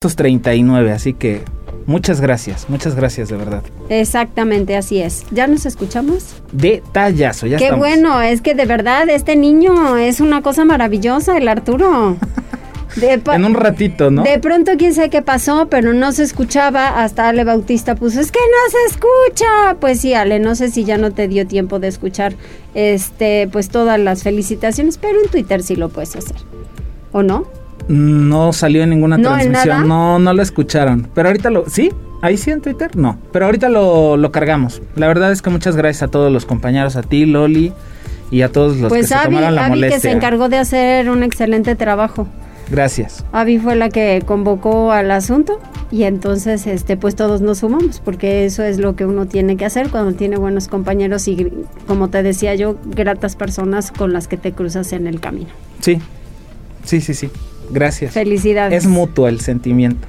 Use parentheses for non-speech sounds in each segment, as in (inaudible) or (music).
39, así que muchas gracias, muchas gracias de verdad. Exactamente, así es. ¿Ya nos escuchamos? De tallazo, ya Qué bueno, es que de verdad este niño es una cosa maravillosa, el Arturo. (laughs) en un ratito, ¿no? De pronto quién sabe qué pasó, pero no se escuchaba. Hasta Ale Bautista puso, es que no se escucha. Pues sí, Ale, no sé si ya no te dio tiempo de escuchar este, pues todas las felicitaciones, pero en Twitter sí lo puedes hacer. ¿O no? No salió en ninguna transmisión. No, no lo escucharon. Pero ahorita lo. ¿Sí? ¿Ahí sí en Twitter? No. Pero ahorita lo, lo cargamos. La verdad es que muchas gracias a todos los compañeros, a ti, Loli, y a todos los pues que se tomaron la molestia. que se encargó de hacer un excelente trabajo. Gracias. Avi fue la que convocó al asunto y entonces este pues todos nos sumamos porque eso es lo que uno tiene que hacer cuando tiene buenos compañeros y como te decía yo, gratas personas con las que te cruzas en el camino. Sí. Sí, sí, sí. Gracias. Felicidades. Es mutuo el sentimiento.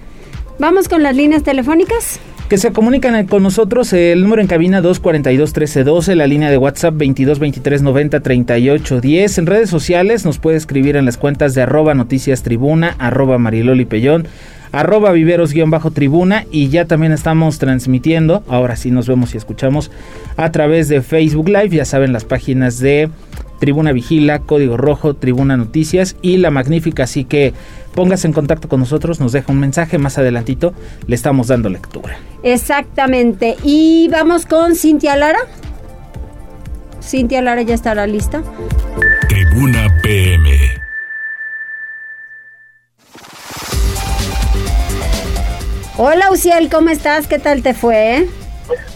Vamos con las líneas telefónicas. Que se comunican con nosotros el número en cabina 242-1312, la línea de WhatsApp 2223903810. En redes sociales nos puede escribir en las cuentas de arroba noticias tribuna, arroba mariloli pellón, arroba viveros-tribuna y ya también estamos transmitiendo, ahora sí nos vemos y escuchamos a través de Facebook Live, ya saben las páginas de Tribuna Vigila, Código Rojo, Tribuna Noticias y La Magnífica. Así que póngase en contacto con nosotros, nos deja un mensaje, más adelantito le estamos dando lectura. Exactamente. Y vamos con Cintia Lara. Cintia Lara ya estará lista. Tribuna PM. Hola Uciel, ¿cómo estás? ¿Qué tal te fue?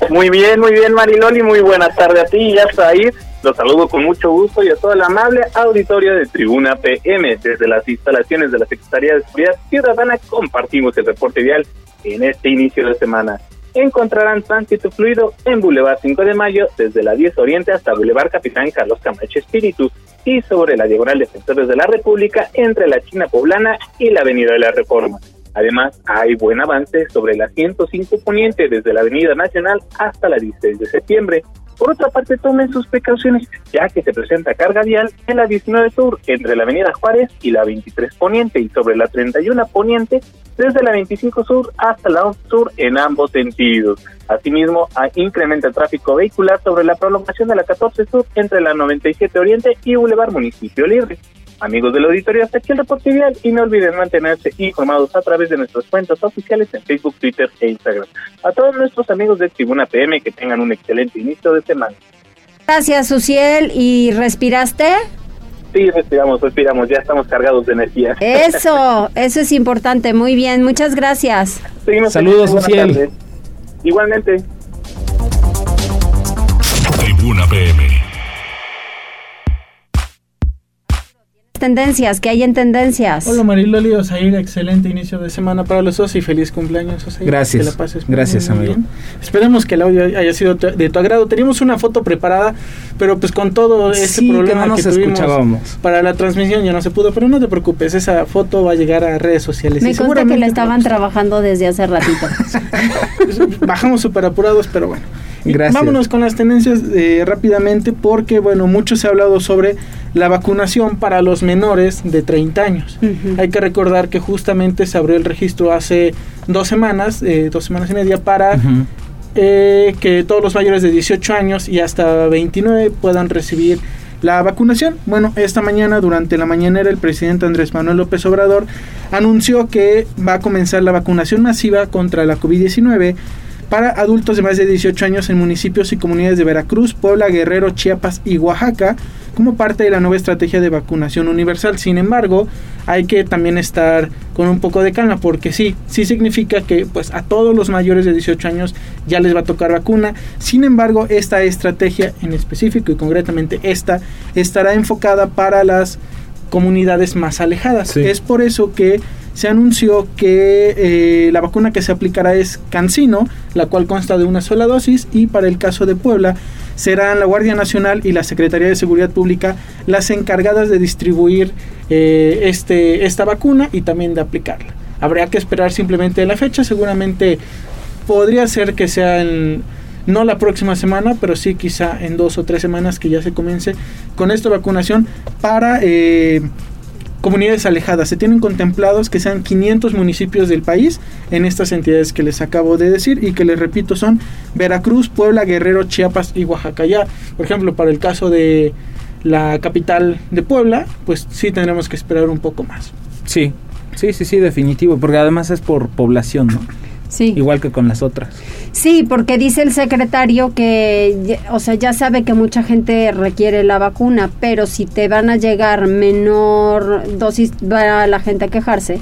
Muy bien, muy bien Mariloli, muy buena tarde a ti, ya está ahí los saludo con mucho gusto y a todo el amable auditorio de Tribuna PM. Desde las instalaciones de la Secretaría de Seguridad Ciudadana compartimos el reporte vial en este inicio de semana. Encontrarán tránsito fluido en Boulevard 5 de Mayo desde la 10 Oriente hasta Boulevard Capitán Carlos Camacho Espíritu y sobre la diagonal Defensores de la República entre la China Poblana y la Avenida de la Reforma. Además, hay buen avance sobre la 105 Poniente desde la Avenida Nacional hasta la 16 de septiembre por otra parte, tomen sus precauciones, ya que se presenta carga vial en la 19 Sur, entre la Avenida Juárez y la 23 Poniente, y sobre la 31 Poniente, desde la 25 Sur hasta la 11 Sur en ambos sentidos. Asimismo, incrementa el tráfico vehicular sobre la prolongación de la 14 Sur entre la 97 Oriente y Boulevard Municipio Libre. Amigos del auditorio, hasta aquí el reporte vial y no olviden mantenerse informados a través de nuestras cuentas oficiales en Facebook, Twitter e Instagram. A todos nuestros amigos de Tribuna PM que tengan un excelente inicio de semana. Gracias, Suciel. ¿Y respiraste? Sí, respiramos, respiramos, ya estamos cargados de energía. Eso, (laughs) eso es importante, muy bien, muchas gracias. Saludos, Suciel. Igualmente. Tribuna PM. Tendencias? que hay en tendencias? Hola Mariloli, Osair, excelente inicio de semana para los dos y feliz cumpleaños, Osair. Gracias. Que la pases Gracias, amigo. Esperemos que el audio haya sido de tu agrado. Teníamos una foto preparada, pero pues con todo este problema que, tuvimos para la transmisión ya no se pudo, pero no te preocupes, esa foto va a llegar a redes sociales. Me consta que la estaban trabajando desde hace ratito. (laughs) Bajamos súper apurados, pero bueno. Gracias. Vámonos con las tendencias eh, rápidamente porque, bueno, mucho se ha hablado sobre la vacunación para los menores de 30 años. Hay que recordar que justamente se abrió el registro hace dos semanas, eh, dos semanas y media, para eh, que todos los mayores de 18 años y hasta 29 puedan recibir la vacunación. Bueno, esta mañana, durante la mañanera, el presidente Andrés Manuel López Obrador anunció que va a comenzar la vacunación masiva contra la COVID-19 para adultos de más de 18 años en municipios y comunidades de Veracruz, Puebla, Guerrero, Chiapas y Oaxaca como parte de la nueva estrategia de vacunación universal. Sin embargo, hay que también estar con un poco de calma porque sí, sí significa que pues a todos los mayores de 18 años ya les va a tocar vacuna. Sin embargo, esta estrategia en específico y concretamente esta estará enfocada para las comunidades más alejadas. Es por eso que se anunció que eh, la vacuna que se aplicará es Cancino, la cual consta de una sola dosis, y para el caso de Puebla serán la Guardia Nacional y la Secretaría de Seguridad Pública las encargadas de distribuir eh, este, esta vacuna y también de aplicarla. Habría que esperar simplemente la fecha, seguramente podría ser que sea en, no la próxima semana, pero sí quizá en dos o tres semanas que ya se comience con esta vacunación para... Eh, comunidades alejadas. Se tienen contemplados que sean 500 municipios del país en estas entidades que les acabo de decir y que les repito son Veracruz, Puebla, Guerrero, Chiapas y Oaxaca. Ya, por ejemplo, para el caso de la capital de Puebla, pues sí tendremos que esperar un poco más. Sí, sí, sí, sí, definitivo, porque además es por población, ¿no? Sí. Igual que con las otras. Sí, porque dice el secretario que, o sea, ya sabe que mucha gente requiere la vacuna, pero si te van a llegar menor dosis, va la gente a quejarse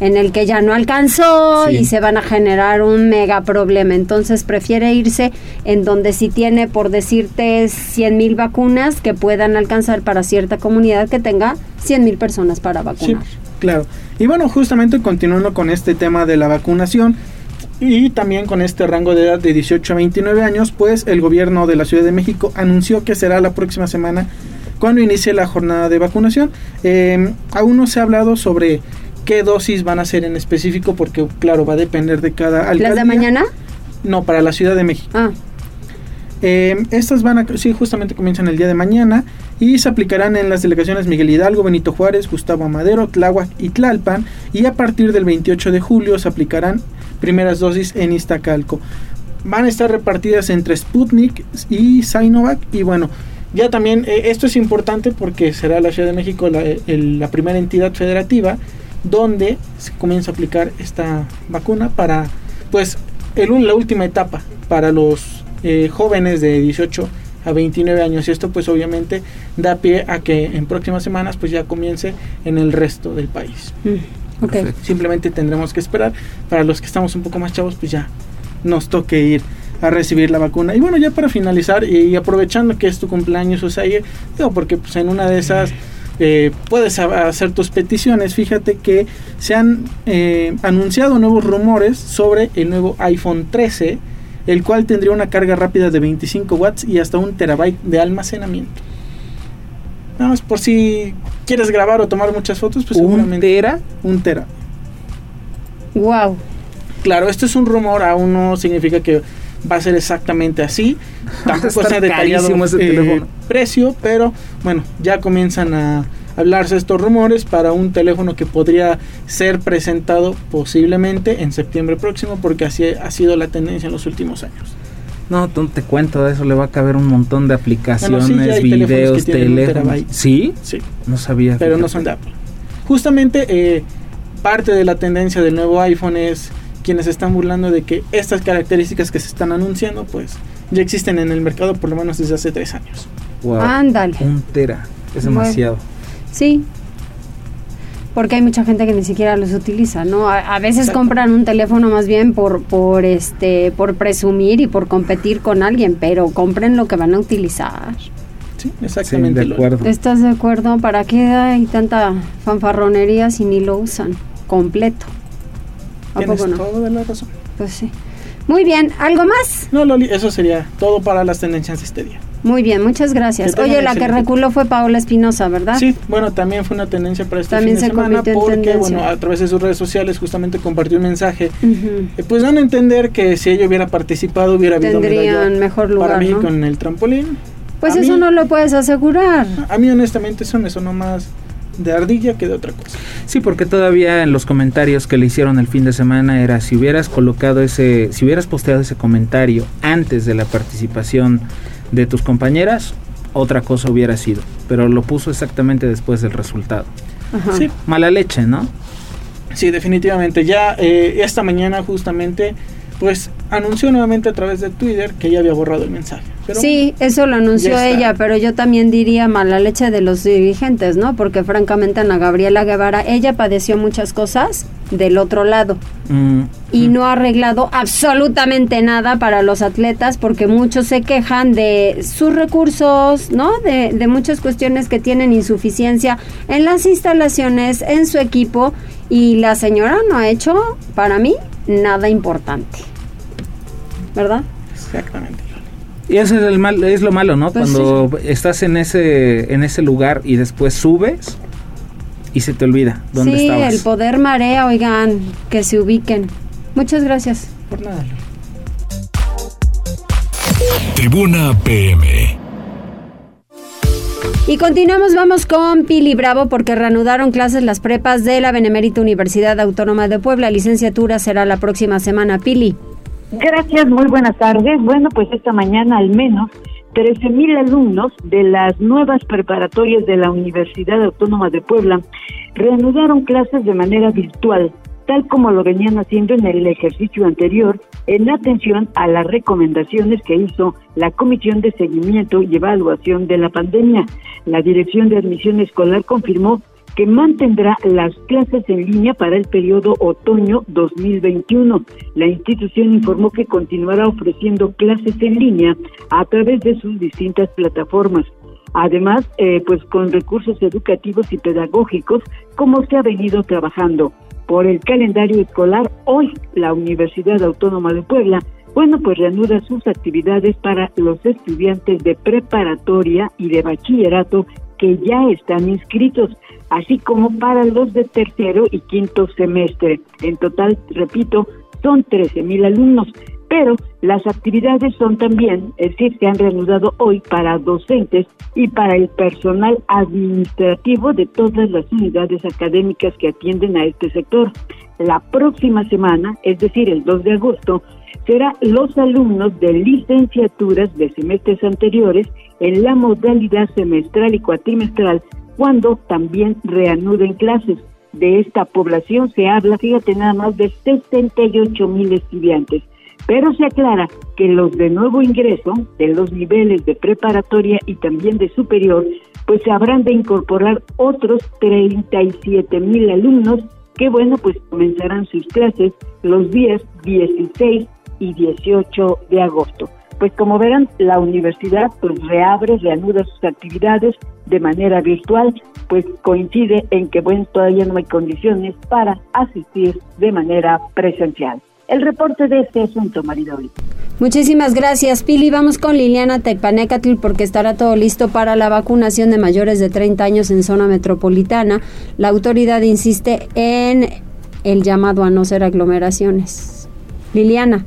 en el que ya no alcanzó y se van a generar un mega problema. Entonces prefiere irse en donde si tiene, por decirte, 100 mil vacunas que puedan alcanzar para cierta comunidad que tenga 100 mil personas para vacunar. Sí, claro. Y bueno, justamente continuando con este tema de la vacunación, y también con este rango de edad de 18 a 29 años, pues el gobierno de la Ciudad de México anunció que será la próxima semana cuando inicie la jornada de vacunación. Em, aún no se ha hablado sobre qué dosis van a ser en específico, porque claro, va a depender de cada alcaldía. ¿Las de mañana? No, para la Ciudad de México. Ah. Em, estas van a, sí, justamente comienzan el día de mañana y se aplicarán en las delegaciones Miguel Hidalgo, Benito Juárez, Gustavo Amadero, Tláhuac y Tlalpan y a partir del 28 de julio se aplicarán primeras dosis en Iztacalco. Van a estar repartidas entre Sputnik y Sinovac y bueno, ya también eh, esto es importante porque será la Ciudad de México la, la primera entidad federativa donde se comienza a aplicar esta vacuna para pues el, la última etapa para los eh, jóvenes de 18 a 29 años y esto pues obviamente da pie a que en próximas semanas pues ya comience en el resto del país. Mm. Simplemente tendremos que esperar. Para los que estamos un poco más chavos, pues ya nos toque ir a recibir la vacuna. Y bueno, ya para finalizar y, aprovechando que es tu cumpleaños, o sea, digo, porque pues en una de esas eh, puedes hacer tus peticiones. Fíjate que se han eh, anunciado nuevos rumores sobre el nuevo iPhone 13, el cual tendría una carga rápida de 25 watts y hasta un terabyte de almacenamiento. Nada más por si quieres grabar o tomar muchas fotos, pues ¿Un tera? Un tera. Wow. Claro, esto es un rumor, aún no significa que va a ser exactamente así. (laughs) Tampoco está detallado el precio, pero bueno, ya comienzan a hablarse estos rumores para un teléfono que podría ser presentado posiblemente en septiembre próximo, porque así ha sido la tendencia en los últimos años. No, no te cuento, eso le va a caber un montón de aplicaciones, videos, teléfonos. ¿Sí? Sí. No sabía. Pero no son de Apple. Justamente eh, parte de la tendencia del nuevo iPhone es quienes están burlando de que estas características que se están anunciando, pues ya existen en el mercado por lo menos desde hace tres años. Wow. Ándale. Un tera. Es demasiado. Sí, porque hay mucha gente que ni siquiera los utiliza, ¿no? A, veces compran un teléfono más bien por por este por presumir y por competir con alguien, pero compren lo que van a utilizar. Sí, exactamente. de acuerdo. ¿Estás de acuerdo? ¿Para qué hay tanta fanfarronería si ni lo usan completo? ¿A poco no? todo de la razón. Pues sí. Muy bien, ¿algo más? No, Loli, eso sería todo para las tendencias de este día. Muy bien, muchas gracias. Oye, la que reculó fue Paola Espinosa, ¿verdad? Sí, bueno, también fue una tendencia para este fin de semana porque, bueno, a través de sus redes sociales justamente compartió un mensaje, eh, pues dan a entender que si ella hubiera participado hubiera habido Tendrían mejor lugar, para mí ¿no? con el trampolín. Pues eso no lo puedes asegurar. A mí honestamente eso me sonó más de ardilla que de otra cosa. Sí, porque todavía en los comentarios que le hicieron el fin de semana era si hubieras colocado ese, si hubieras posteado ese comentario antes de la participación de tus compañeras, otra cosa hubiera sido. Pero lo puso exactamente después del resultado. Sí. Mala leche, ¿no? Sí, definitivamente. Ya eh, esta mañana justamente, pues anunció nuevamente a través de Twitter que ya había borrado el mensaje. sí, eso lo anunció ella, pero yo también diría mala leche de los dirigentes, ¿no? Porque francamente Ana Gabriela Guevara, ella padeció muchas cosas del otro lado mm, y mm. no ha arreglado absolutamente nada para los atletas porque muchos se quejan de sus recursos, ¿no? De, de muchas cuestiones que tienen insuficiencia en las instalaciones, en su equipo y la señora no ha hecho, para mí, nada importante. ¿verdad? Exactamente. Y eso es, el mal, es lo malo, ¿no? Pues Cuando estás en ese, en ese lugar y después subes y se te olvida dónde sí, Sí, el poder marea, oigan, que se ubiquen. Muchas gracias. Por nada. Tribuna PM. Y continuamos, vamos con Pili Bravo porque reanudaron clases las prepas de la Benemérita Universidad Autónoma de Puebla. Licenciatura será la próxima semana. Pili. Gracias, muy buenas tardes. Bueno, pues esta mañana al menos 13.000 alumnos de las nuevas preparatorias de la Universidad Autónoma de Puebla reanudaron clases de manera virtual tal como lo venían haciendo en el ejercicio anterior, en atención a las recomendaciones que hizo la Comisión de Seguimiento y Evaluación de la Pandemia. La Dirección de Admisión Escolar confirmó que mantendrá las clases en línea para el periodo otoño 2021. La institución informó que continuará ofreciendo clases en línea a través de sus distintas plataformas. Además, eh, pues con recursos educativos y pedagógicos, como se ha venido trabajando por el calendario escolar, hoy la Universidad Autónoma de Puebla, bueno, pues reanuda sus actividades para los estudiantes de preparatoria y de bachillerato que ya están inscritos, así como para los de tercero y quinto semestre. En total, repito, son 13 mil alumnos pero las actividades son también, es decir, se han reanudado hoy para docentes y para el personal administrativo de todas las unidades académicas que atienden a este sector. La próxima semana, es decir, el 2 de agosto, será los alumnos de licenciaturas de semestres anteriores en la modalidad semestral y cuatrimestral cuando también reanuden clases. De esta población se habla, fíjate, nada más de 68 mil estudiantes pero se aclara que los de nuevo ingreso, de los niveles de preparatoria y también de superior, pues se habrán de incorporar otros 37 mil alumnos que, bueno, pues comenzarán sus clases los días 16 y 18 de agosto. Pues como verán, la universidad pues reabre, reanuda sus actividades de manera virtual, pues coincide en que, bueno, todavía no hay condiciones para asistir de manera presencial el reporte de este asunto, Maridoli. Muchísimas gracias, Pili. Vamos con Liliana Tecpanecatl porque estará todo listo para la vacunación de mayores de 30 años en zona metropolitana. La autoridad insiste en el llamado a no ser aglomeraciones. Liliana.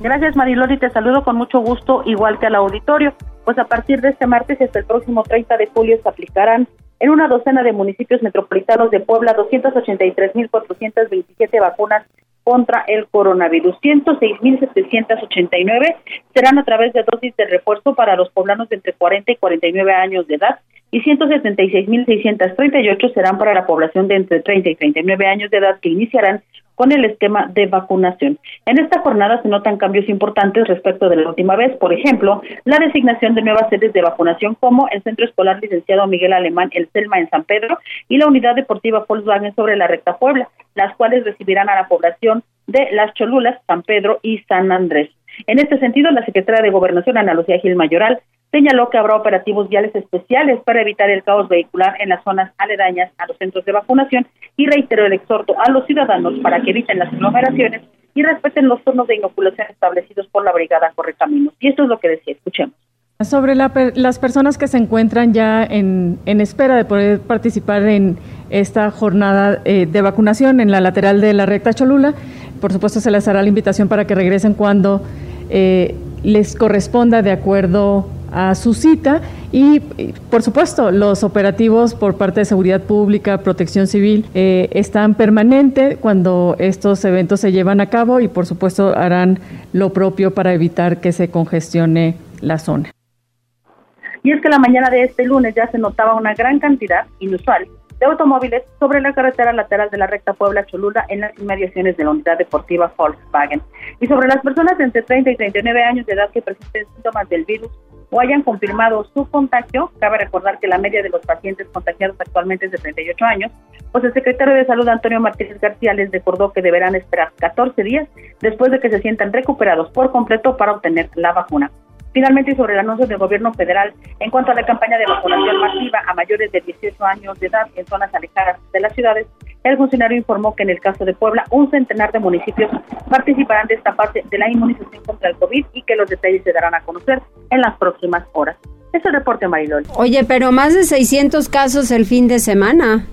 Gracias, Mariloli. Te saludo con mucho gusto, igual que al auditorio. Pues a partir de este martes hasta el próximo 30 de julio se aplicarán en una docena de municipios metropolitanos de Puebla 283.427 vacunas contra el coronavirus. 106.789 serán a través de dosis de refuerzo para los poblanos entre 40 y 49 años de edad y 176.638 serán para la población de entre 30 y 39 años de edad que iniciarán con el esquema de vacunación. En esta jornada se notan cambios importantes respecto de la última vez, por ejemplo, la designación de nuevas sedes de vacunación como el Centro Escolar Licenciado Miguel Alemán, el CELMA en San Pedro y la Unidad Deportiva Volkswagen sobre la Recta Puebla, las cuales recibirán a la población de Las Cholulas, San Pedro y San Andrés. En este sentido, la secretaria de Gobernación, Ana Lucía Gil Mayoral, señaló que habrá operativos viales especiales para evitar el caos vehicular en las zonas aledañas a los centros de vacunación y reiteró el exhorto a los ciudadanos para que eviten las aglomeraciones y respeten los turnos de inoculación establecidos por la Brigada Correcaminos. Y esto es lo que decía, escuchemos. Sobre las personas que se encuentran ya en, espera de poder participar en esta jornada eh, de vacunación en la lateral de la recta Cholula, por supuesto se les hará la invitación para que regresen cuando eh, les corresponda de acuerdo a su cita y, por supuesto, los operativos por parte de Seguridad Pública, Protección Civil, eh, están permanentes cuando estos eventos se llevan a cabo y, por supuesto, harán lo propio para evitar que se congestione la zona. Y es que la mañana de este lunes ya se notaba una gran cantidad inusual de automóviles sobre la carretera lateral de la recta Puebla-Cholula en las inmediaciones de la unidad deportiva Volkswagen. Y sobre las personas entre 30 y 39 años de edad que presenten síntomas del virus o hayan confirmado su contagio, cabe recordar que la media de los pacientes contagiados actualmente es de 38 años, pues el secretario de Salud Antonio Martínez García les recordó que deberán esperar 14 días después de que se sientan recuperados por completo para obtener la vacuna. Finalmente, sobre el anuncio del gobierno federal en cuanto a la campaña de vacunación masiva a mayores de 18 años de edad en zonas alejadas de las ciudades, el funcionario informó que en el caso de Puebla, un centenar de municipios participarán de esta fase de la inmunización contra el COVID y que los detalles se darán a conocer en las próximas horas. Es el reporte, Marilol. Oye, pero más de 600 casos el fin de semana.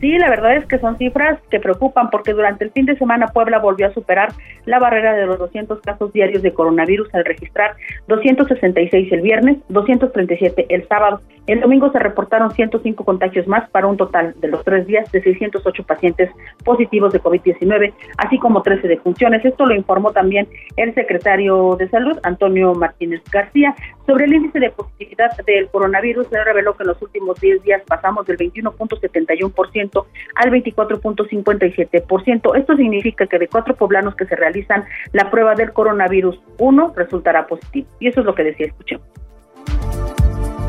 Sí, la verdad es que son cifras que preocupan porque durante el fin de semana Puebla volvió a superar la barrera de los 200 casos diarios de coronavirus al registrar 266 el viernes, 237 el sábado. El domingo se reportaron 105 contagios más para un total de los tres días de 608 pacientes positivos de COVID-19, así como 13 defunciones. Esto lo informó también el secretario de Salud, Antonio Martínez García. Sobre el índice de positividad del coronavirus, se reveló que en los últimos 10 días pasamos del 21.71% al 24.57%. Esto significa que de cuatro poblanos que se realizan la prueba del coronavirus, uno resultará positivo. Y eso es lo que decía, escuchemos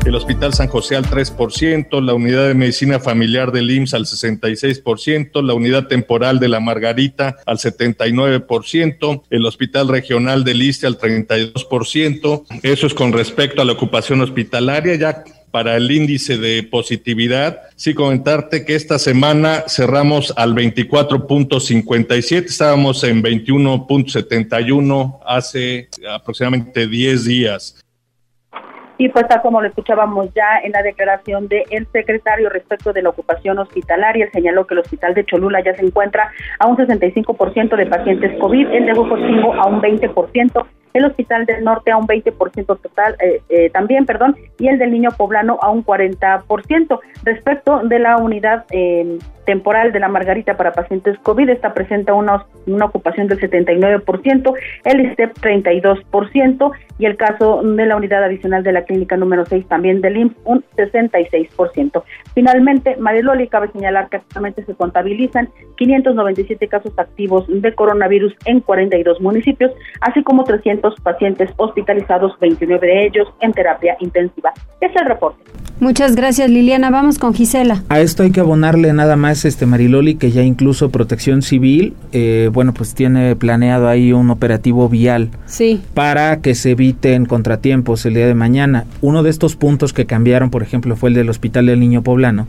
el Hospital San José al 3%, la Unidad de Medicina Familiar del IMSS al 66%, la Unidad Temporal de la Margarita al 79%, el Hospital Regional del ISTE al 32%. Eso es con respecto a la ocupación hospitalaria. Ya para el índice de positividad. Sí, comentarte que esta semana cerramos al 24.57, estábamos en 21.71 hace aproximadamente 10 días. Y pues tal como lo escuchábamos ya en la declaración del secretario respecto de la ocupación hospitalaria, señaló que el hospital de Cholula ya se encuentra a un 65% de pacientes COVID, el de Huejotzingo a un 20%, el Hospital del Norte a un 20% total, eh, eh, también, perdón, y el del Niño Poblano a un 40%. Respecto de la unidad eh, temporal de la Margarita para pacientes COVID, esta presenta una, ocupación del 79%, el ISTEP 32% y el caso de la unidad adicional de la clínica número 6 también del IMSS un 66%. Finalmente, Mariloli cabe señalar que actualmente se contabilizan 597 casos activos de coronavirus en 42 municipios, así como 300 pacientes hospitalizados, 29 de ellos en terapia intensiva. Es el reporte. Muchas gracias Liliana, vamos con Gisela. A esto hay que abonarle nada más este Mariloli que ya incluso Protección Civil, eh, bueno pues tiene planeado ahí un operativo vial sí. para que se eviten contratiempos el día de mañana. Uno de estos puntos que cambiaron, por ejemplo, fue el del Hospital del Niño Poblano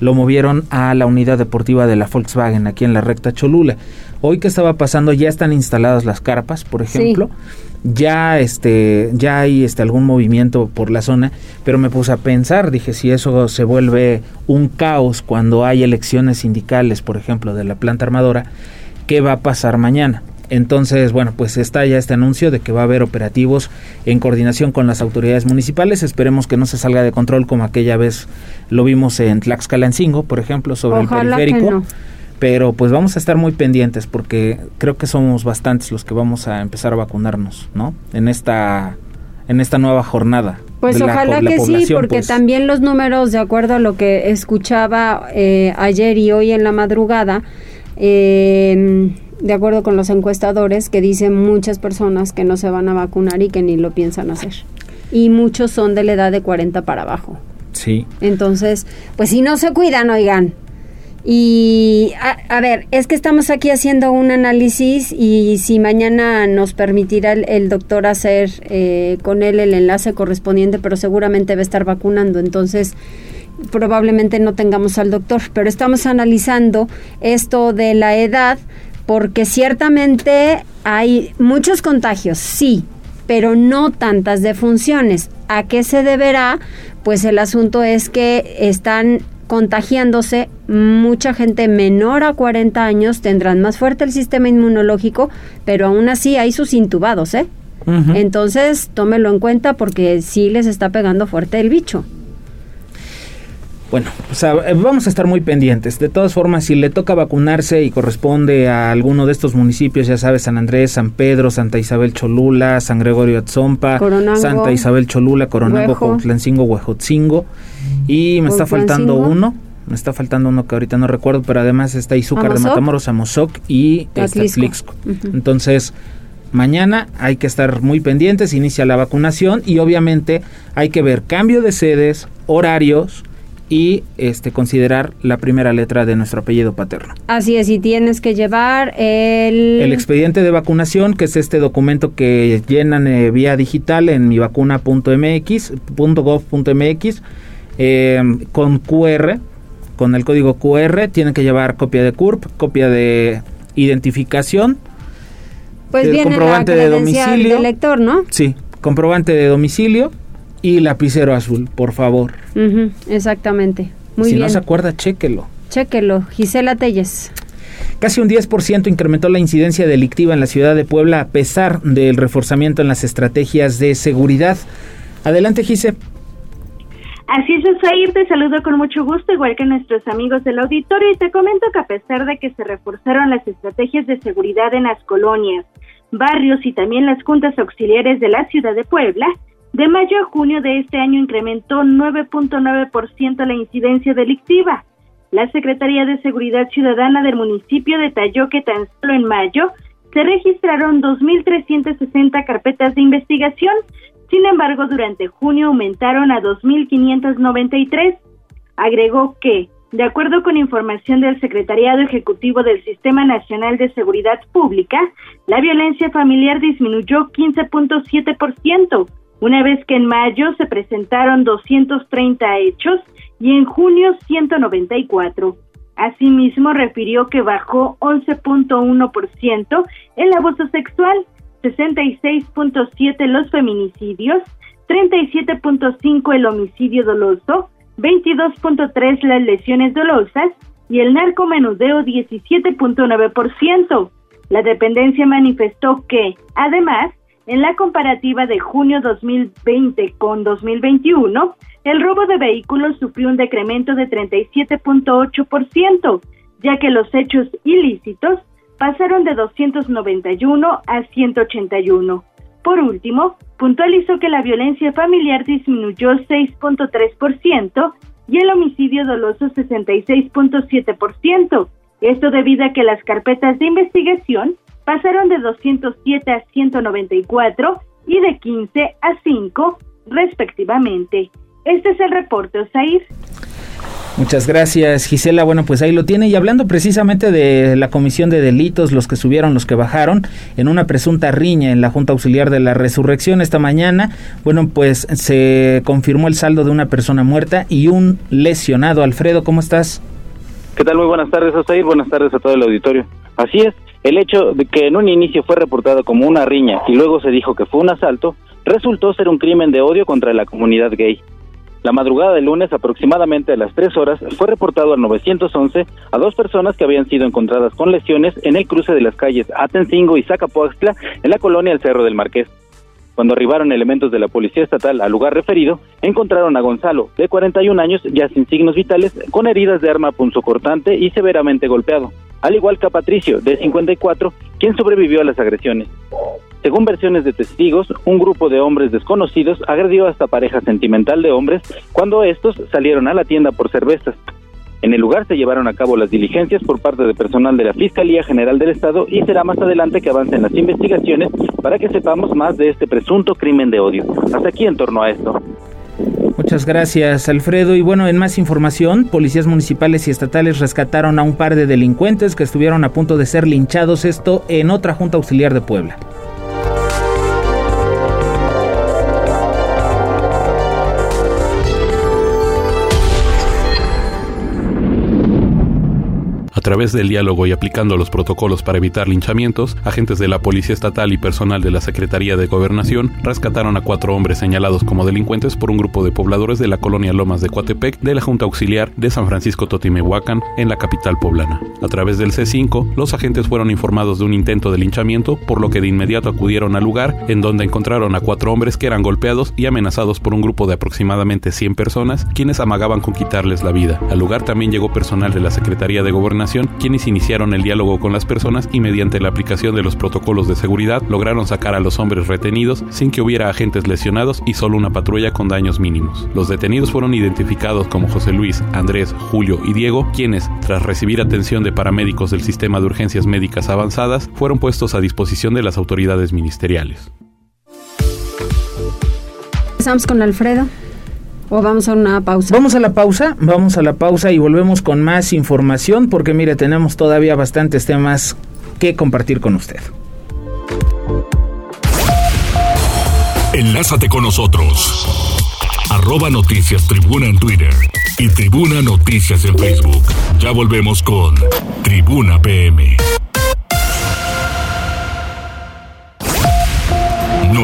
lo movieron a la unidad deportiva de la Volkswagen aquí en la recta Cholula. Hoy que estaba pasando ya están instaladas las carpas, por ejemplo. Ya este ya hay este algún movimiento por la zona, pero me puse a pensar, dije, si eso se vuelve un caos cuando hay elecciones sindicales, por ejemplo, de la planta armadora, ¿qué va a pasar mañana? Entonces, bueno, pues está ya este anuncio de que va a haber operativos en coordinación con las autoridades municipales. Esperemos que no se salga de control como aquella vez lo vimos en Tlaxcalancingo, por ejemplo, sobre el periférico. Pero pues vamos a estar muy pendientes porque creo que somos bastantes los que vamos a empezar a vacunarnos, ¿no? En esta en esta nueva jornada. Pues ojalá que sí, porque pues. también los números, de acuerdo a lo que escuchaba eh, ayer y hoy en la madrugada, eh, de acuerdo con los encuestadores, que dicen muchas personas que no se van a vacunar y que ni lo piensan hacer. Y muchos son de la edad de 40 para abajo. Sí. Entonces, pues si no se cuidan, oigan. Y a, ver, es que estamos aquí haciendo un análisis y si mañana nos permitirá el, doctor hacer eh, con él el enlace correspondiente, pero seguramente va a estar vacunando. Entonces, probablemente no tengamos al doctor, pero estamos analizando esto de la edad porque ciertamente hay muchos contagios, sí, pero no tantas defunciones. ¿A qué se deberá? Pues el asunto es que están contagiándose mucha gente menor a 40 años, tendrán más fuerte el sistema inmunológico, pero aún así hay sus intubados, ¿eh? Entonces, tómelo en cuenta porque sí les está pegando fuerte el bicho. Bueno, o sea, eh, vamos a estar muy pendientes. De todas formas, si le toca vacunarse y corresponde a alguno de estos municipios, ya sabes, San Andrés, San Pedro, Santa Isabel Cholula, San Gregorio Atzompa, Santa Isabel Cholula, Coronango, Huejotlancingo, Huejotzingo. Y me está faltando uno, me está faltando uno que ahorita no recuerdo, pero además está Izúcar de Matamoros, Amozoc y Atlixco. Entonces, mañana hay que estar muy pendientes, inicia la vacunación y obviamente hay que ver cambio de sedes, horarios, y este considerar la primera letra de nuestro apellido paterno. Así es, y tienes que llevar el... El expediente de vacunación, que es este documento que llenan eh, vía digital en mivacuna.mx, .gov.mx, eh, con QR, con el código QR, tienen que llevar copia de CURP, copia de identificación, pues viene comprobante de domicilio, del lector, ¿no? Sí, comprobante de domicilio, y lapicero azul, por favor. exactamente. Muy si no se acuerda, chéquelo. Chéquelo. Gisela Telles. Casi un 10% incrementó la incidencia delictiva en la ciudad de Puebla a pesar del reforzamiento en las estrategias de seguridad. Adelante, Gise. Así es, Osair, te saludo con mucho gusto, igual que nuestros amigos del auditorio, y te comento que a pesar de que se reforzaron las estrategias de seguridad en las colonias, barrios y también las juntas auxiliares de la ciudad de Puebla, de mayo a junio de este año incrementó 9.9% la incidencia delictiva. La Secretaría de Seguridad Ciudadana del municipio detalló que tan solo en mayo se registraron 2.360 carpetas de investigación, sin embargo durante junio aumentaron a 2.593. Agregó que, de acuerdo con información del Secretariado Ejecutivo del Sistema Nacional de Seguridad Pública, la violencia familiar disminuyó 15.7%, una vez que en mayo se presentaron 230 hechos y en junio 194. Asimismo, refirió que bajó 11.1% el abuso sexual, 66.7 los feminicidios, 37.5 el homicidio doloso, 22.3 las lesiones dolosas y el narcomenudeo 17.9%. La dependencia manifestó que, además, en la comparativa de junio 2020 con 2021, el robo de vehículos sufrió un decremento de 37.8%, ya que los hechos ilícitos pasaron de 291 a 181. Por último, puntualizó que la violencia familiar disminuyó 6.3% y el homicidio doloso 66.7%. Esto debido a que las carpetas de investigación pasaron de 207 a 194 y de 15 a 5 respectivamente. Este es el reporte, Osair. Muchas gracias, Gisela. Bueno, pues ahí lo tiene. Y hablando precisamente de la comisión de delitos, los que subieron, los que bajaron, en una presunta riña en la Junta Auxiliar de la Resurrección esta mañana, bueno, pues se confirmó el saldo de una persona muerta y un lesionado. Alfredo, ¿cómo estás? ¿Qué tal? Muy buenas tardes, Osair. Buenas tardes a todo el auditorio. Así es, el hecho de que en un inicio fue reportado como una riña y luego se dijo que fue un asalto, resultó ser un crimen de odio contra la comunidad gay. La madrugada del lunes, aproximadamente a las 3 horas, fue reportado al 911 a dos personas que habían sido encontradas con lesiones en el cruce de las calles Atencingo y Zacapoaxtla en la colonia El Cerro del Marqués. Cuando arribaron elementos de la Policía Estatal al lugar referido, encontraron a Gonzalo, de 41 años, ya sin signos vitales, con heridas de arma punzocortante y severamente golpeado al igual que a Patricio, de 54, quien sobrevivió a las agresiones. Según versiones de testigos, un grupo de hombres desconocidos agredió a esta pareja sentimental de hombres cuando estos salieron a la tienda por cervezas. En el lugar se llevaron a cabo las diligencias por parte de personal de la Fiscalía General del Estado y será más adelante que avancen las investigaciones para que sepamos más de este presunto crimen de odio. Hasta aquí en torno a esto. Muchas gracias, Alfredo. Y bueno, en más información, policías municipales y estatales rescataron a un par de delincuentes que estuvieron a punto de ser linchados, esto en otra Junta Auxiliar de Puebla. Través del diálogo y aplicando los protocolos para evitar linchamientos, agentes de la Policía Estatal y personal de la Secretaría de Gobernación rescataron a cuatro hombres señalados como delincuentes por un grupo de pobladores de la colonia Lomas de Coatepec de la Junta Auxiliar de San Francisco Totimehuacán en la capital poblana. A través del C5, los agentes fueron informados de un intento de linchamiento, por lo que de inmediato acudieron al lugar, en donde encontraron a cuatro hombres que eran golpeados y amenazados por un grupo de aproximadamente 100 personas, quienes amagaban con quitarles la vida. Al lugar también llegó personal de la Secretaría de Gobernación quienes iniciaron el diálogo con las personas y mediante la aplicación de los protocolos de seguridad lograron sacar a los hombres retenidos sin que hubiera agentes lesionados y solo una patrulla con daños mínimos. Los detenidos fueron identificados como José Luis, Andrés, Julio y Diego, quienes, tras recibir atención de paramédicos del sistema de urgencias médicas avanzadas, fueron puestos a disposición de las autoridades ministeriales. Empezamos con Alfredo. ¿O vamos a una pausa? Vamos a la pausa, vamos a la pausa y volvemos con más información porque mire, tenemos todavía bastantes temas que compartir con usted. Enlázate con nosotros. Arroba Noticias Tribuna en Twitter y Tribuna Noticias en Facebook. Ya volvemos con Tribuna PM.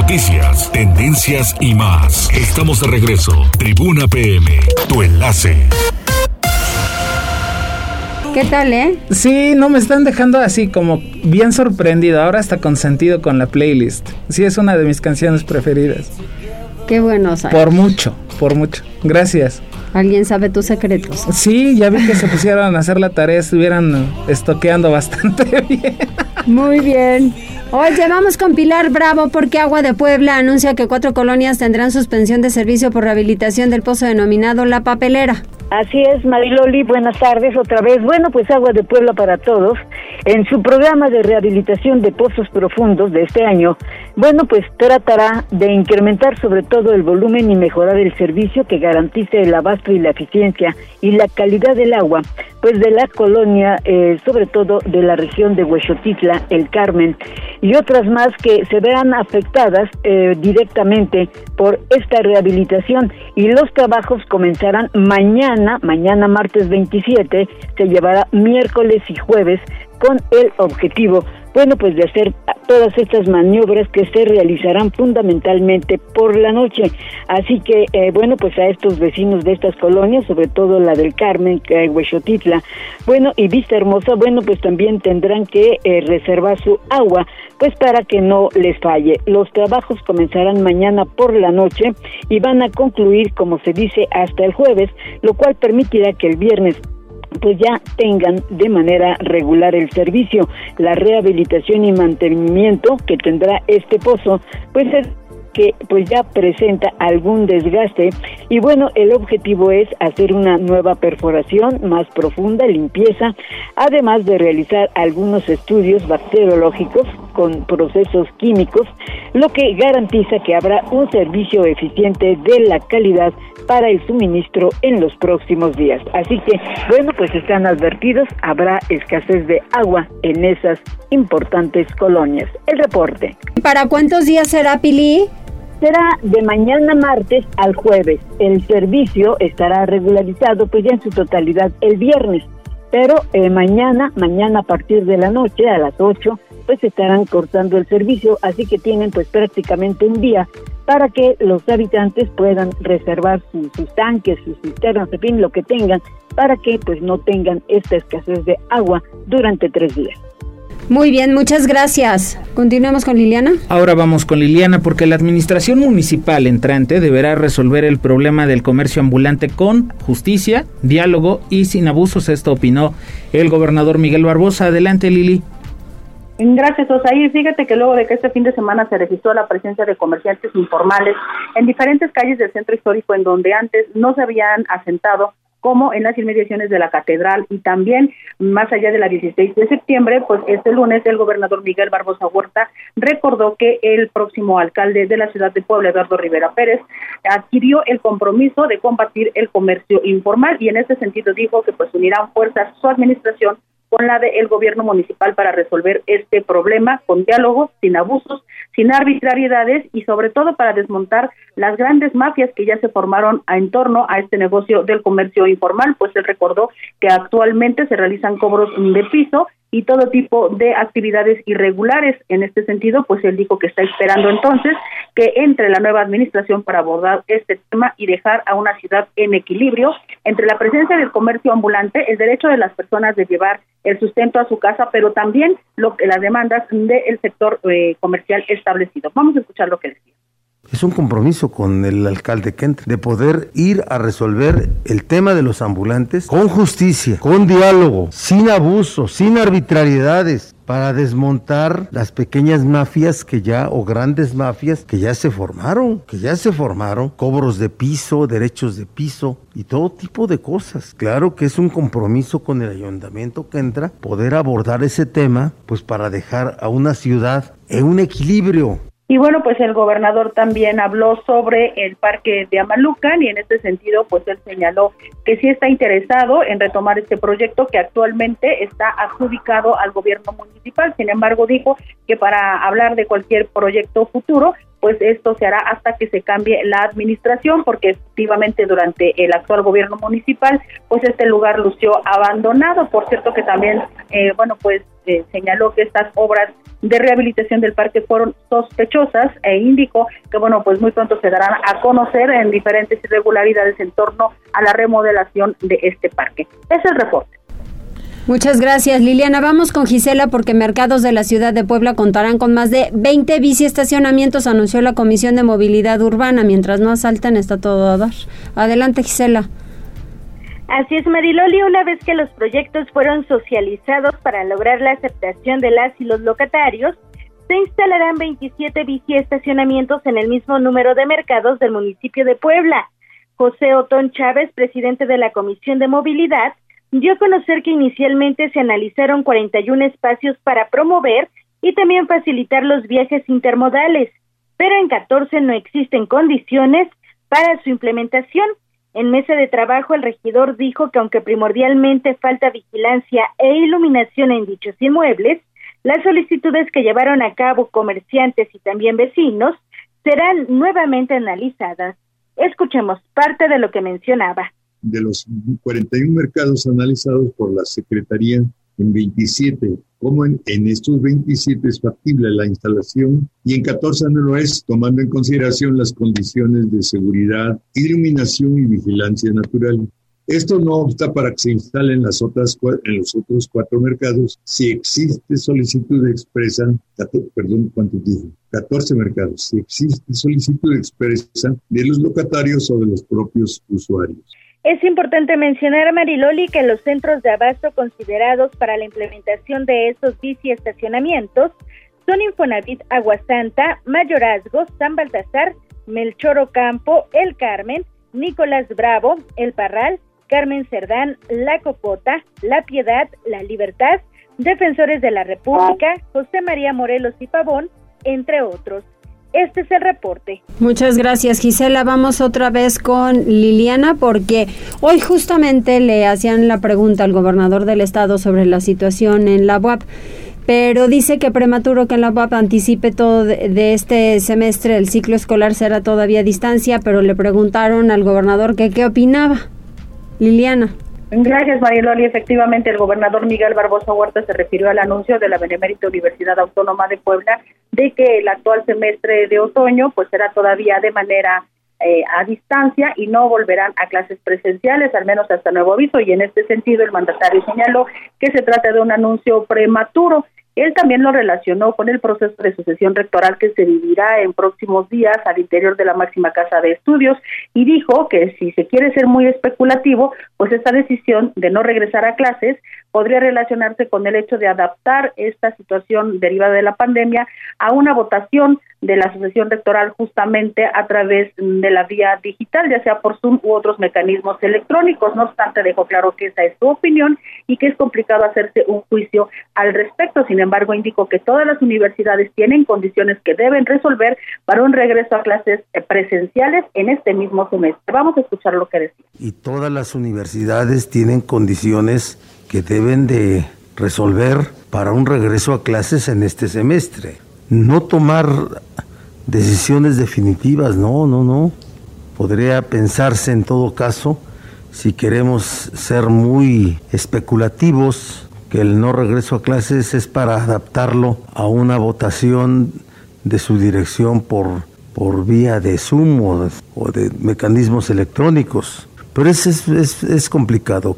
Noticias, tendencias y más. Estamos de regreso. Tribuna PM, tu enlace. ¿Qué tal, eh? Sí, no me están dejando así como bien sorprendido. Ahora hasta consentido con la playlist. Sí, es una de mis canciones preferidas. Qué bueno, Por mucho, por mucho. Gracias. ¿Alguien sabe tus secretos? Sí, ya vi que se pusieron a hacer la tarea, estuvieran estoqueando bastante (laughs) bien. Muy bien. Oye, vamos con Pilar Bravo porque Agua de Puebla anuncia que cuatro colonias tendrán suspensión de servicio por rehabilitación del pozo denominado La Papelera. Así es, Mariloli, buenas tardes otra vez. Bueno, pues Agua de Puebla para todos. En su programa de rehabilitación de pozos profundos de este año, bueno, pues tratará de incrementar sobre todo el volumen y mejorar el servicio que garantice el abasto y la eficiencia y la calidad del agua, pues de la colonia, eh, sobre todo de la región de Huexotitla, El Carmen, y otras más que se vean afectadas eh, directamente por esta rehabilitación. Y los trabajos comenzarán mañana, mañana martes 27, se llevará miércoles y jueves con el objetivo bueno, pues de hacer todas estas maniobras que se realizarán fundamentalmente por la noche. Así que, eh, bueno, pues a estos vecinos de estas colonias, sobre todo la del Carmen, Huexotitla, bueno, y Vista Hermosa, bueno, pues también tendrán que eh, reservar su agua, pues para que no les falle. Los trabajos comenzarán mañana por la noche y van a concluir, como se dice, hasta el jueves, lo cual permitirá que el viernes pues ya tengan de manera regular el servicio. La rehabilitación y mantenimiento que tendrá este pozo, pues es que pues ya presenta algún desgaste y bueno, el objetivo es hacer una nueva perforación más profunda, limpieza, además de realizar algunos estudios bacteriológicos con procesos químicos, lo que garantiza que habrá un servicio eficiente de la calidad para el suministro en los próximos días. Así que, bueno, pues están advertidos, habrá escasez de agua en esas importantes colonias. El reporte. ¿Para cuántos días será, Pili? Será de mañana martes al jueves. El servicio estará regularizado pues ya en su totalidad el viernes. Pero eh, mañana, mañana a partir de la noche, a las 8, pues estarán cortando el servicio, así que tienen pues prácticamente un día para que los habitantes puedan reservar sus, tanques, sus cisternas, en fin, lo que tengan, para que pues no tengan esta escasez de agua durante tres días. Muy bien, muchas gracias. Continuemos con Liliana. Ahora vamos con Liliana porque la administración municipal entrante deberá resolver el problema del comercio ambulante con justicia, diálogo y sin abusos. Esto opinó el gobernador Miguel Barbosa. Adelante, Lili. Gracias, Osair. Fíjate que luego de que este fin de semana se registró la presencia de comerciantes informales en diferentes calles del centro histórico en donde antes no se habían asentado, como en las inmediaciones de la catedral. Y también más allá de la 16 de septiembre, pues este lunes el gobernador Miguel Barbosa Huerta recordó que el próximo alcalde de la ciudad de Puebla, Eduardo Rivera Pérez, adquirió el compromiso de combatir el comercio informal y en este sentido dijo que pues unirán fuerzas su administración con la del gobierno municipal para resolver este problema con diálogo, sin abusos, sin arbitrariedades y sobre todo para desmontar las grandes mafias que ya se formaron en torno a este negocio del comercio informal, pues él recordó que actualmente se realizan cobros de piso y todo tipo de actividades irregulares. En este sentido, pues él dijo que está esperando entonces que entre la nueva administración para abordar este tema y dejar a una ciudad en equilibrio entre la presencia del comercio ambulante, el derecho de las personas de llevar el sustento a su casa, pero también lo que las demandas del sector eh, comercial establecido. Vamos a escuchar lo que decía. Es un compromiso con el alcalde Kent de poder ir a resolver el tema de los ambulantes con justicia, con diálogo, sin abuso, sin arbitrariedades, para desmontar las pequeñas mafias que ya, o grandes mafias que ya se formaron, que ya se formaron, cobros de piso, derechos de piso y todo tipo de cosas. Claro que es un compromiso con el ayuntamiento que entra poder abordar ese tema, pues para dejar a una ciudad en un equilibrio y bueno, pues el gobernador también habló sobre el parque de Amalucan y en este sentido, pues él señaló que sí está interesado en retomar este proyecto que actualmente está adjudicado al gobierno municipal. Sin embargo, dijo que para hablar de cualquier proyecto futuro, pues esto se hará hasta que se cambie la administración, porque efectivamente durante el actual gobierno municipal, pues este lugar lució abandonado. Por cierto que también, eh, bueno, pues eh, señaló que estas obras de rehabilitación del parque fueron sospechosas e indicó que, bueno, pues muy pronto se darán a conocer en diferentes irregularidades en torno a la remodelación de este parque. Es el reporte. Muchas gracias, Liliana. Vamos con Gisela porque mercados de la ciudad de Puebla contarán con más de 20 biciestacionamientos, anunció la Comisión de Movilidad Urbana. Mientras no asalten, está todo a dar. Adelante, Gisela. Así es, Mariloli, una vez que los proyectos fueron socializados para lograr la aceptación de las y los locatarios, se instalarán 27 biciestacionamientos en el mismo número de mercados del municipio de Puebla. José Otón Chávez, presidente de la Comisión de Movilidad, dio a conocer que inicialmente se analizaron 41 espacios para promover y también facilitar los viajes intermodales, pero en 14 no existen condiciones para su implementación. En mesa de trabajo, el regidor dijo que aunque primordialmente falta vigilancia e iluminación en dichos inmuebles, las solicitudes que llevaron a cabo comerciantes y también vecinos serán nuevamente analizadas. Escuchemos parte de lo que mencionaba. De los 41 mercados analizados por la Secretaría, en 27, como en, en, estos 27 es factible la instalación y en 14 no lo es, tomando en consideración las condiciones de seguridad, iluminación y vigilancia natural. Esto no obsta para que se instalen las otras, en los otros cuatro mercados si existe solicitud expresa, perdón, ¿cuántos dije? 14 mercados, si existe solicitud expresa de los locatarios o de los propios usuarios. Es importante mencionar, Mariloli, que los centros de abasto considerados para la implementación de estos bici estacionamientos son Infonavit Aguasanta, Mayorazgo, San Baltasar, Melchor Ocampo, El Carmen, Nicolás Bravo, El Parral, Carmen Cerdán, La Cocota, La Piedad, La Libertad, Defensores de la República, José María Morelos y Pavón, entre otros. Este es el reporte. Muchas gracias, Gisela. Vamos otra vez con Liliana porque hoy justamente le hacían la pregunta al gobernador del estado sobre la situación en la UAP pero dice que prematuro que en la UAP anticipe todo de, este semestre, el ciclo escolar será todavía a distancia, pero le preguntaron al gobernador que qué opinaba. Liliana. Gracias, Mariloli. Efectivamente, el gobernador Miguel Barbosa Huerta se refirió al anuncio de la Benemérita Universidad Autónoma de Puebla de que el actual semestre de otoño pues será todavía de manera eh, a distancia y no volverán a clases presenciales, al menos hasta nuevo aviso. Y en este sentido, el mandatario señaló que se trata de un anuncio prematuro él también lo relacionó con el proceso de sucesión rectoral que se vivirá en próximos días al interior de la máxima casa de estudios y dijo que si se quiere ser muy especulativo, pues esta decisión de no regresar a clases podría relacionarse con el hecho de adaptar esta situación derivada de la pandemia a una votación de la sucesión rectoral justamente a través de la vía digital, ya sea por Zoom u otros mecanismos electrónicos. No obstante, dejó claro que esa es su opinión y que es complicado hacerse un juicio al respecto. Sin embargo, indicó que todas las universidades tienen condiciones que deben resolver para un regreso a clases presenciales en este mismo semestre. Vamos a escuchar lo que decía. Y todas las universidades tienen condiciones que deben de resolver para un regreso a clases en este semestre no tomar decisiones definitivas, no, no, no. Podría pensarse en todo caso, si queremos ser muy especulativos, que el no regreso a clases es para adaptarlo a una votación de su dirección por, por vía de Zoom o, de mecanismos electrónicos. Pero es, es, es complicado.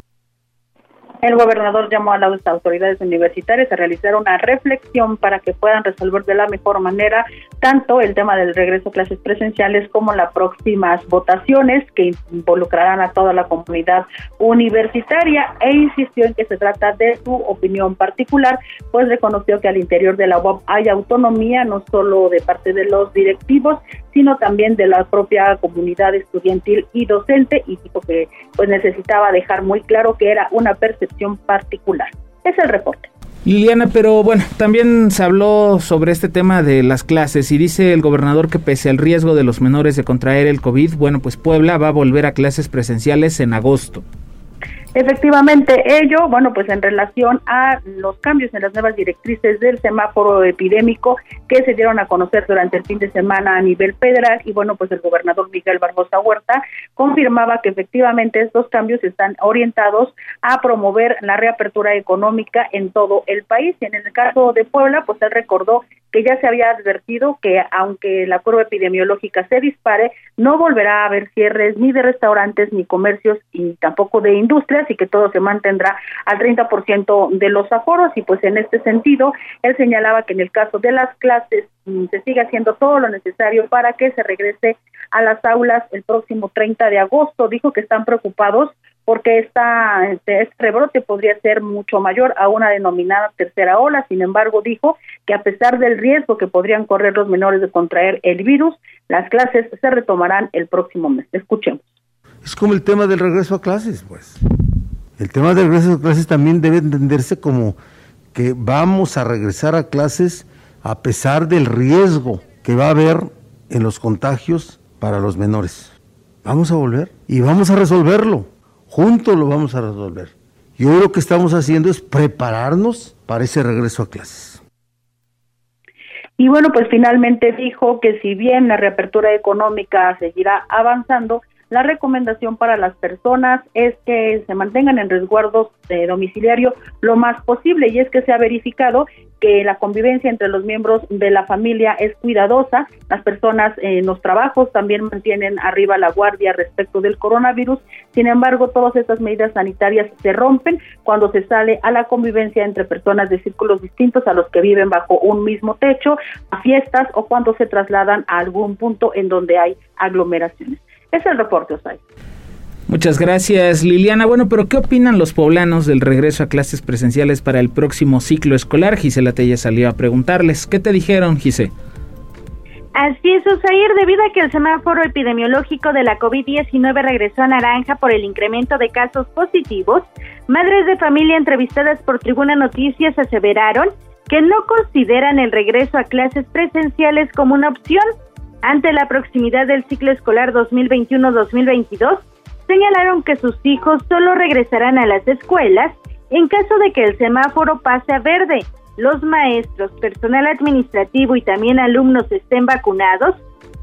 El gobernador llamó a las autoridades universitarias a realizar una reflexión para que puedan resolver de la mejor manera tanto el tema del regreso a clases presenciales como las próximas votaciones que involucrarán a toda la comunidad universitaria e insistió en que se trata de su opinión particular, pues reconoció que al interior de la UAP hay autonomía no solo de parte de los directivos, sino también de la propia comunidad estudiantil y docente y dijo que pues necesitaba dejar muy claro que era una percepción particular. Es el reporte. Liliana, pero bueno, también se habló sobre este tema de las clases y dice el gobernador que pese al riesgo de los menores de contraer el COVID, bueno, pues Puebla va a volver a clases presenciales en agosto. Efectivamente, ello, bueno, pues en relación a los cambios en las nuevas directrices del semáforo epidémico que se dieron a conocer durante el fin de semana a nivel federal y bueno, pues el gobernador Miguel Barbosa Huerta confirmaba que efectivamente estos cambios están orientados a promover la reapertura económica en todo el país. Y en el caso de Puebla, pues él recordó que ya se había advertido que aunque la curva epidemiológica se dispare, no volverá a haber cierres ni de restaurantes ni comercios y tampoco de industrias y que todo se mantendrá al 30% de los aforos y pues en este sentido él señalaba que en el caso de las clases mm, se sigue haciendo todo lo necesario para que se regrese a las aulas el próximo 30 de agosto. Dijo que están preocupados porque esta, este, este, rebrote podría ser mucho mayor a una denominada tercera ola. Sin embargo, dijo que a pesar del riesgo que podrían correr los menores de contraer el virus, las clases se retomarán el próximo mes. Escuchemos. Es como el tema del regreso a clases, pues. El tema del regreso a clases también debe entenderse como que vamos a regresar a clases a pesar del riesgo que va a haber en los contagios para los menores. Vamos a volver y vamos a resolverlo Juntos lo vamos a resolver. Y hoy lo que estamos haciendo es prepararnos para ese regreso a clases. Y bueno, pues finalmente dijo que si bien la reapertura económica seguirá avanzando, la recomendación para las personas es que se mantengan en resguardos de domiciliario lo más posible y es que se ha verificado que la convivencia entre los miembros de la familia es cuidadosa, las personas en los trabajos también mantienen arriba la guardia respecto del coronavirus, sin embargo todas estas medidas sanitarias se rompen cuando se sale a la convivencia entre personas de círculos distintos a los que viven bajo un mismo techo, a fiestas o cuando se trasladan a algún punto en donde hay aglomeraciones. Es el reporte, Osay. Muchas gracias, Liliana. Bueno, pero ¿qué opinan los poblanos del regreso a clases presenciales para el próximo ciclo escolar? Gisela Tella salió a preguntarles. ¿Qué te dijeron, Gise? Así es, Osair, debido a que el semáforo epidemiológico de la COVID-19 regresó a naranja por el incremento de casos positivos, madres de familia entrevistadas por Tribuna Noticias aseveraron que no consideran el regreso a clases presenciales como una opción, ante la proximidad del ciclo escolar 2021-2022, señalaron que sus hijos solo regresarán a las escuelas en caso de que el semáforo pase a verde, los maestros, personal administrativo y también alumnos estén vacunados,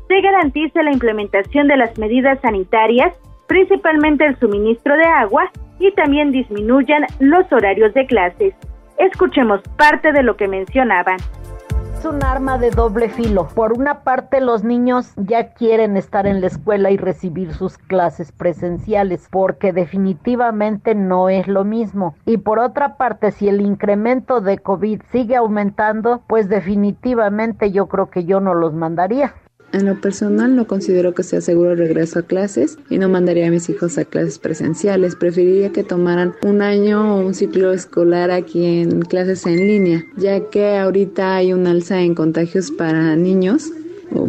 se garantice la implementación de las medidas sanitarias, principalmente el suministro de agua, y también disminuyan los horarios de clases. Escuchemos parte de lo que mencionaban un arma de doble filo. Por una parte, los niños ya quieren estar en la escuela y recibir sus clases presenciales, porque definitivamente no es lo mismo. Y por otra parte, si el incremento de COVID sigue aumentando, pues definitivamente yo creo que yo no los mandaría. En lo personal no considero que sea seguro el regreso a clases y no mandaría a mis hijos a clases presenciales. Preferiría que tomaran un año o un ciclo escolar aquí en clases en línea, ya que ahorita hay un alza en contagios para niños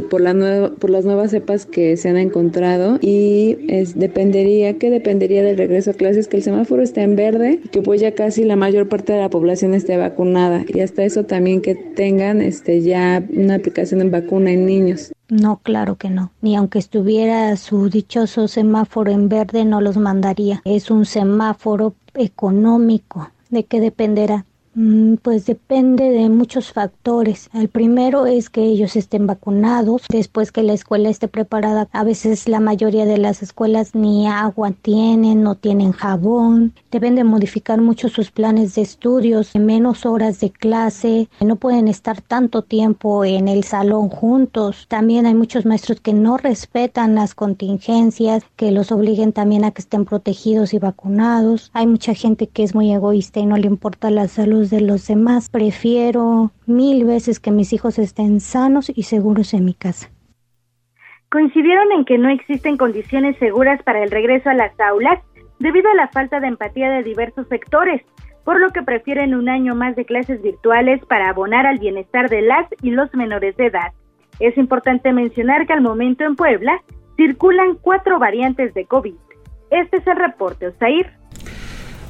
por, la por las nuevas cepas que se han encontrado y es, dependería, que dependería del regreso a clases, que el semáforo esté en verde que pues ya casi la mayor parte de la población esté vacunada y hasta eso también que tengan este ya una aplicación en vacuna en niños. No, claro que no. Ni aunque estuviera su dichoso semáforo en verde, no los mandaría. Es un semáforo económico. ¿De qué dependerá? Mm, pues depende de muchos factores. El primero es que ellos estén vacunados, después que la escuela esté preparada. A veces la mayoría de las escuelas ni agua tienen, no tienen jabón. Deben de modificar mucho sus planes de estudios, menos horas de clase, no pueden estar tanto tiempo en el salón juntos. También hay muchos maestros que no respetan las contingencias, que los obliguen también a que estén protegidos y vacunados. Hay mucha gente que es muy egoísta y no le importa la salud de los demás. Prefiero mil veces que mis hijos estén sanos y seguros en mi casa. Coincidieron en que no existen condiciones seguras para el regreso a las aulas debido a la falta de empatía de diversos sectores, por lo que prefieren un año más de clases virtuales para abonar al bienestar de las y los menores de edad. Es importante mencionar que al momento en Puebla circulan cuatro variantes de COVID. Este es el reporte, Osair.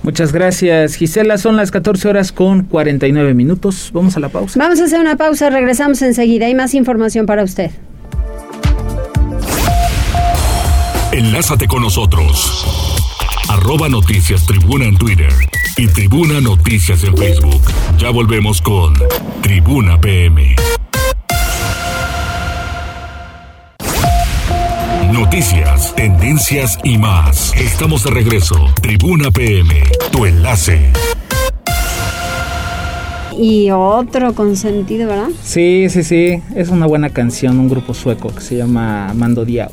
Muchas gracias, Gisela. Son las 14 horas con 49 minutos. Vamos a la pausa. Vamos a hacer una pausa, regresamos enseguida. Hay más información para usted. Enlázate con nosotros. Arroba Noticias Tribuna en Twitter y Tribuna Noticias en Facebook. Ya volvemos con Tribuna PM. Noticias, tendencias y más. Estamos de regreso. Tribuna PM, tu enlace. y otro consentido, ¿verdad? Sí, sí, sí. Es una buena canción, un grupo sueco que se llama Mando Diao.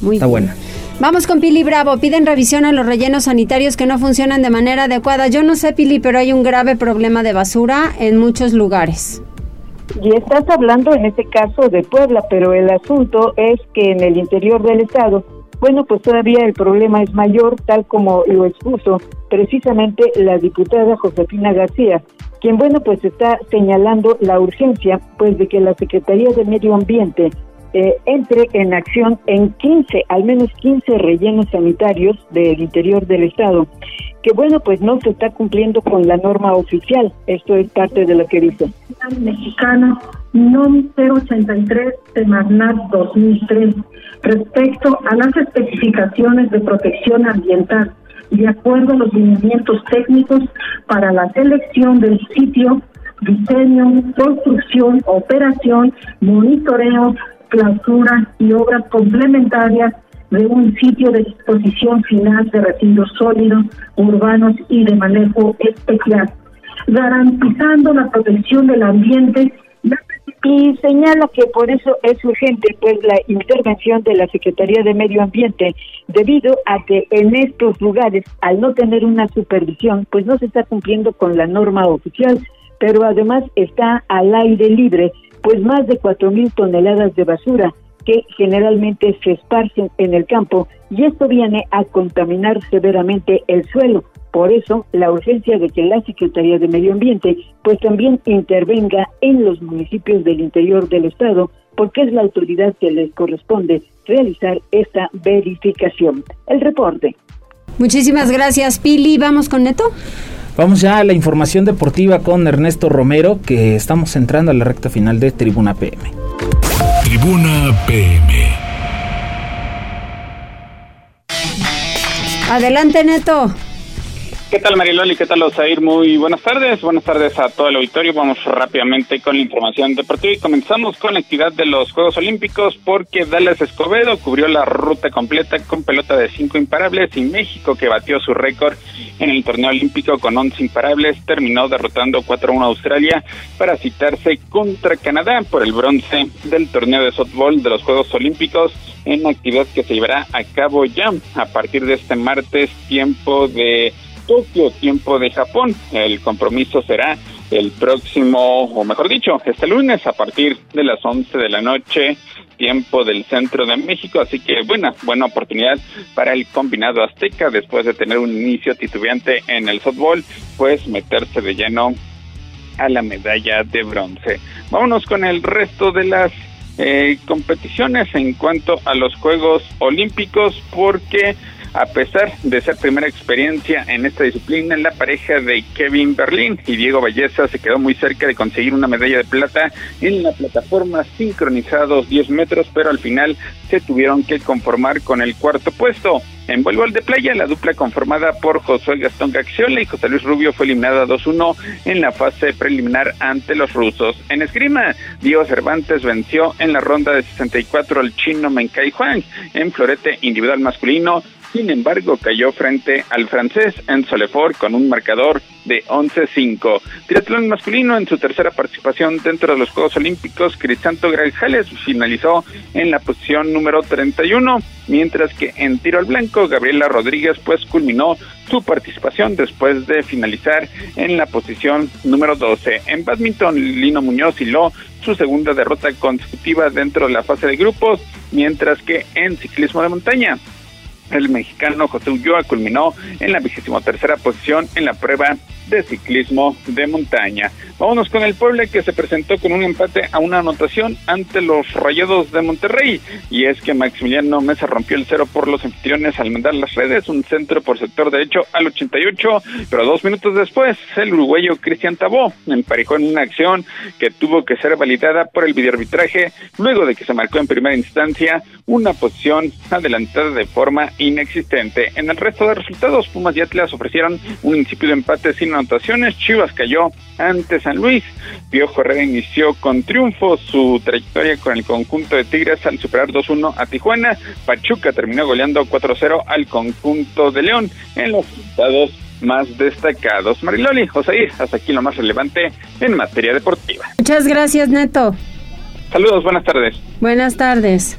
Muy Está buena. Vamos con Pili Bravo. Piden revisión a los rellenos sanitarios que no funcionan de manera adecuada. Yo no sé, Pili, pero hay un grave problema de basura en muchos lugares. Y estás hablando en este caso de Puebla, pero el asunto es que en el interior del estado, bueno, pues todavía el problema es mayor, tal como lo expuso precisamente la diputada Josefina García, quien, bueno, pues está señalando la urgencia, pues, de que la Secretaría de Medio Ambiente eh, entre en acción en 15, al menos 15 rellenos sanitarios del interior del estado, que bueno, pues no se está cumpliendo con la norma oficial. Esto es parte de lo que dice. Mexicana NOM 083 Semarnat 2003 respecto a las especificaciones de protección ambiental de acuerdo a los lineamientos técnicos para la selección del sitio, diseño, construcción, operación, monitoreo, clausura y obras complementarias de un sitio de disposición final de residuos sólidos, urbanos y de manejo especial, garantizando la protección del ambiente. Y señala que por eso es urgente pues la intervención de la Secretaría de Medio Ambiente debido a que en estos lugares al no tener una supervisión pues no se está cumpliendo con la norma oficial pero además está al aire libre pues más de cuatro mil toneladas de basura que generalmente se esparcen en el campo y esto viene a contaminar severamente el suelo. Por eso, la urgencia de que la Secretaría de Medio Ambiente pues también intervenga en los municipios del interior del estado, porque es la autoridad que les corresponde realizar esta verificación. El reporte. Muchísimas gracias, Pili. Vamos con Neto. Vamos ya a la información deportiva con Ernesto Romero, que estamos entrando a la recta final de Tribuna PM. Tribuna PM. Adelante, Neto. ¿Qué tal Mariloli? ¿Qué tal Osair? Muy buenas tardes. Buenas tardes a todo el auditorio. Vamos rápidamente con la información deportiva y comenzamos con la actividad de los Juegos Olímpicos porque Dallas Escobedo cubrió la ruta completa con pelota de cinco imparables y México que batió su récord en el torneo olímpico con 11 imparables terminó derrotando 4-1 a Australia para citarse contra Canadá por el bronce del torneo de softball de los Juegos Olímpicos en actividad que se llevará a cabo ya a partir de este martes tiempo de Tokio, tiempo de Japón. El compromiso será el próximo, o mejor dicho, este lunes a partir de las 11 de la noche, tiempo del centro de México. Así que buena, buena oportunidad para el combinado azteca después de tener un inicio titubeante en el softball, pues meterse de lleno a la medalla de bronce. Vámonos con el resto de las eh, competiciones en cuanto a los Juegos Olímpicos porque a pesar de ser primera experiencia en esta disciplina, la pareja de Kevin Berlín y Diego Balleza se quedó muy cerca de conseguir una medalla de plata en la plataforma sincronizados 10 metros, pero al final se tuvieron que conformar con el cuarto puesto. En voleibol de playa, la dupla conformada por José Gastón Gaxiola y José Luis Rubio fue eliminada 2-1 en la fase preliminar ante los rusos. En esgrima, Diego Cervantes venció en la ronda de 64 al chino Menkai Juan. En florete individual masculino, sin embargo, cayó frente al francés en Solefort con un marcador de 11-5. Triatlón masculino en su tercera participación dentro de los Juegos Olímpicos, Crisanto Grajales finalizó en la posición número 31, mientras que en tiro al blanco, Gabriela Rodríguez pues culminó su participación después de finalizar en la posición número 12. En badminton, Lino Muñoz hiló su segunda derrota consecutiva dentro de la fase de grupos, mientras que en ciclismo de montaña, el mexicano José Ulloa culminó en la vigésima tercera posición en la prueba de ciclismo de montaña. Vámonos con el Puebla que se presentó con un empate a una anotación ante los Rayados de Monterrey. Y es que Maximiliano Mesa rompió el cero por los anfitriones al mandar las redes, un centro por sector derecho al 88, pero dos minutos después el uruguayo Cristian Tabó emparejó en una acción que tuvo que ser validada por el videoarbitraje luego de que se marcó en primera instancia una posición adelantada de forma inexistente. En el resto de resultados, Pumas y Atlas ofrecieron un incipio de empate sin anotaciones, Chivas cayó ante San Luis, Piojo Herrera inició con triunfo su trayectoria con el conjunto de Tigres al superar 2-1 a Tijuana, Pachuca terminó goleando 4-0 al conjunto de León en los resultados más destacados. Mariloli, José, hasta aquí lo más relevante en materia deportiva. Muchas gracias, Neto. Saludos, buenas tardes. Buenas tardes.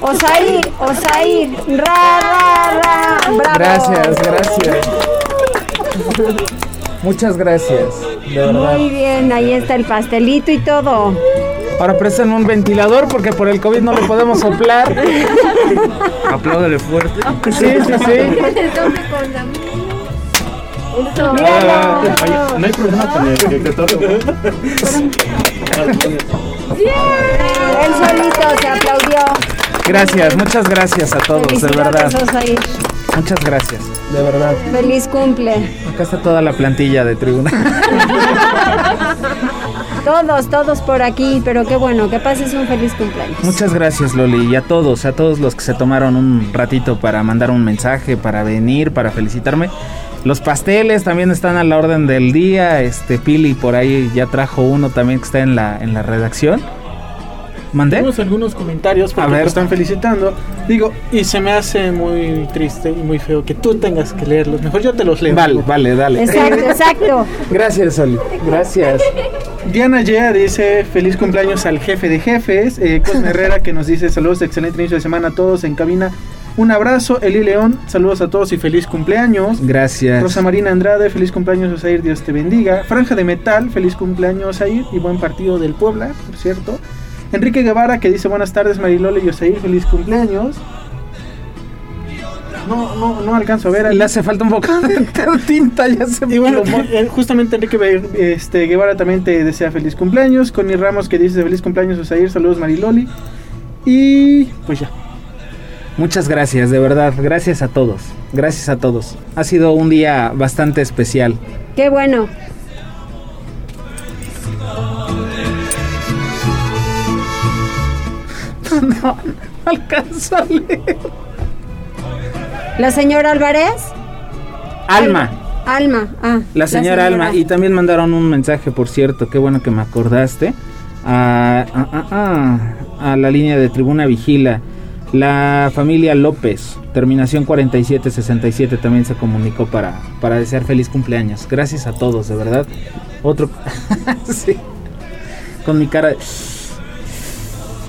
Osair, Osair, ra, ra, ra, bravo. Gracias, gracias. Muchas gracias, de verdad. Muy bien, ahí está el pastelito y todo. Ahora presten un ventilador porque por el COVID no le podemos soplar. Apláudale fuerte. Sí, sí, sí. no hay problema con el que te Él solito se aplaudió. Gracias, muchas gracias a todos, de verdad. Muchas gracias, de verdad. Feliz cumple. Acá está toda la plantilla de tribuna. (laughs) todos, todos por aquí, pero qué bueno, que pases un feliz cumpleaños. Muchas gracias, Loli, y a todos, a todos los que se tomaron un ratito para mandar un mensaje, para venir, para felicitarme. Los pasteles también están a la orden del día. Este Pili por ahí ya trajo uno también que está en la en la redacción. Tenemos algunos comentarios porque te están felicitando. Digo, y se me hace muy triste y muy feo que tú tengas que leerlos. Mejor yo te los leo. Vale, vale, dale. Exacto, (laughs) exacto. Gracias, Soli. Gracias. Diana Yea dice feliz cumpleaños al jefe de jefes. Eh, Cosme Herrera que nos dice saludos, excelente inicio de semana a todos en cabina. Un abrazo, Eli León, saludos a todos y feliz cumpleaños. Gracias. Rosa Marina Andrade, feliz cumpleaños Osair, Dios te bendiga. Franja de Metal, feliz cumpleaños Osair y buen partido del Puebla, por cierto. Enrique Guevara que dice buenas tardes Marilole y Osair, feliz cumpleaños. No, no, no alcanzo a ver. Le hace falta un poco (laughs) (laughs) de tinta, ya se Y bueno, eh, justamente Enrique este, Guevara también te desea feliz cumpleaños. Connie Ramos que dice feliz cumpleaños Osair, saludos Mariloli. Y pues ya. Muchas gracias, de verdad. Gracias a todos. Gracias a todos. Ha sido un día bastante especial. Qué bueno. No, no alcanzo a leer. ¿La señora Álvarez? Alma. Alma, ah. La señora, Alma. Y también mandaron un mensaje, por cierto, qué bueno que me acordaste. A, a la línea de Tribuna Vigila. La familia López, terminación 4767, también se comunicó para, para desear feliz cumpleaños. Gracias a todos, de verdad. Otro. (laughs) sí. Con mi cara.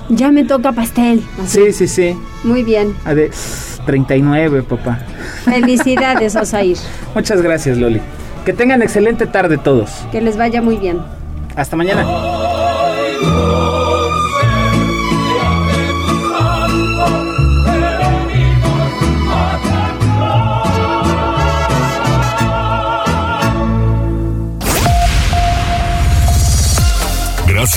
Ya me toca pastel. Sí, sí, sí. Muy bien. A de 39, papá. Felicidades, Osair. (laughs) Muchas gracias, Loli. Que tengan excelente tarde todos. Que les vaya muy bien. Hasta mañana.